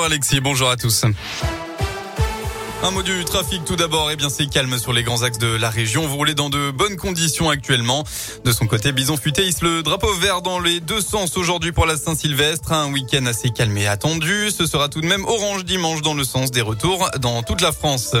Alexis, bonjour à tous. Un mot du trafic tout d'abord. Eh bien, c'est calme sur les grands axes de la région. Vous roulez dans de bonnes conditions actuellement. De son côté, Bison Futé le drapeau vert dans les deux sens aujourd'hui pour la Saint-Sylvestre. Un week-end assez calme et attendu. Ce sera tout de même orange dimanche dans le sens des retours dans toute la France.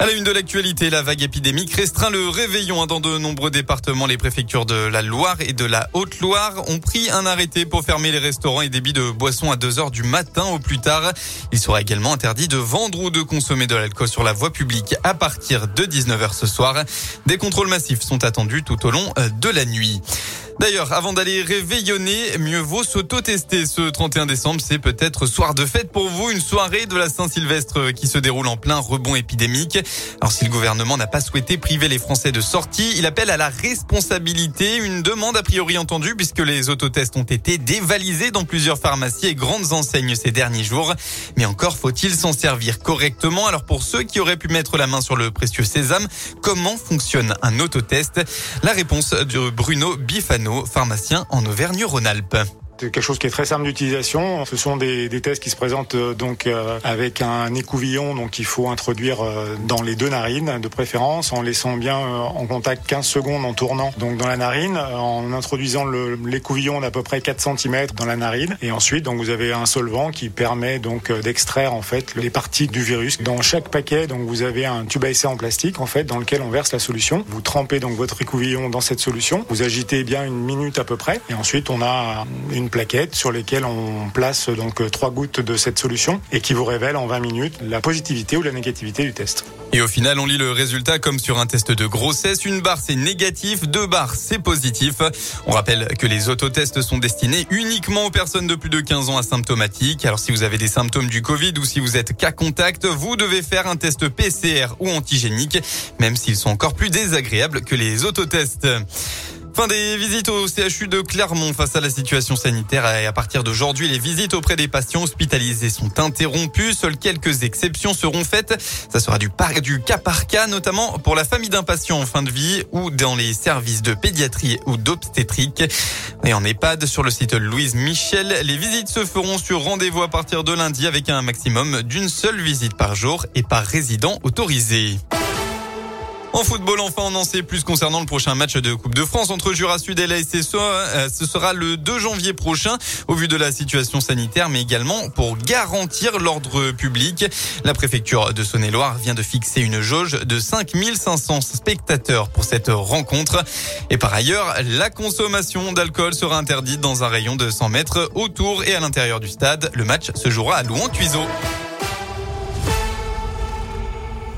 À la une de l'actualité, la vague épidémique restreint le réveillon dans de nombreux départements. Les préfectures de la Loire et de la Haute-Loire ont pris un arrêté pour fermer les restaurants et débits de boissons à 2 heures du matin au plus tard. Il sera également interdit de vendre ou de consommer de l'alcool sur la voie publique à partir de 19h ce soir. Des contrôles massifs sont attendus tout au long de la nuit. D'ailleurs, avant d'aller réveillonner, mieux vaut s'auto-tester ce 31 décembre. C'est peut-être soir de fête pour vous, une soirée de la Saint-Sylvestre qui se déroule en plein rebond épidémique. Alors si le gouvernement n'a pas souhaité priver les Français de sortie, il appelle à la responsabilité, une demande a priori entendue puisque les autotests ont été dévalisés dans plusieurs pharmacies et grandes enseignes ces derniers jours. Mais encore faut-il s'en servir correctement. Alors pour ceux qui auraient pu mettre la main sur le précieux sésame, comment fonctionne un autotest? La réponse de Bruno Bifano pharmacien en Auvergne-Rhône-Alpes. Quelque chose qui est très simple d'utilisation. Ce sont des, des, tests qui se présentent euh, donc euh, avec un écouvillon donc il faut introduire euh, dans les deux narines de préférence en laissant bien en contact 15 secondes en tournant donc dans la narine en introduisant l'écouvillon d'à peu près 4 cm dans la narine et ensuite donc vous avez un solvant qui permet donc d'extraire en fait les parties du virus. Dans chaque paquet donc vous avez un tube à essai en plastique en fait dans lequel on verse la solution. Vous trempez donc votre écouvillon dans cette solution. Vous agitez bien une minute à peu près et ensuite on a une plaquettes sur lesquelles on place donc trois gouttes de cette solution et qui vous révèle en 20 minutes la positivité ou la négativité du test. Et au final, on lit le résultat comme sur un test de grossesse. Une barre, c'est négatif. Deux barres, c'est positif. On rappelle que les autotests sont destinés uniquement aux personnes de plus de 15 ans asymptomatiques. Alors, si vous avez des symptômes du Covid ou si vous êtes cas contact, vous devez faire un test PCR ou antigénique, même s'ils sont encore plus désagréables que les autotests. Fin des visites au CHU de Clermont face à la situation sanitaire et à partir d'aujourd'hui, les visites auprès des patients hospitalisés sont interrompues. Seules quelques exceptions seront faites. Ça sera du, du cas par cas, notamment pour la famille d'un patient en fin de vie ou dans les services de pédiatrie ou d'obstétrique. Et en EHPAD, sur le site Louise Michel, les visites se feront sur rendez-vous à partir de lundi avec un maximum d'une seule visite par jour et par résident autorisé. En football, enfin, on en sait plus concernant le prochain match de Coupe de France entre Jura Sud et la SSO. Euh, ce sera le 2 janvier prochain, au vu de la situation sanitaire, mais également pour garantir l'ordre public. La préfecture de Saône-et-Loire vient de fixer une jauge de 5500 spectateurs pour cette rencontre. Et par ailleurs, la consommation d'alcool sera interdite dans un rayon de 100 mètres autour et à l'intérieur du stade. Le match se jouera à Louan-Tuiseau.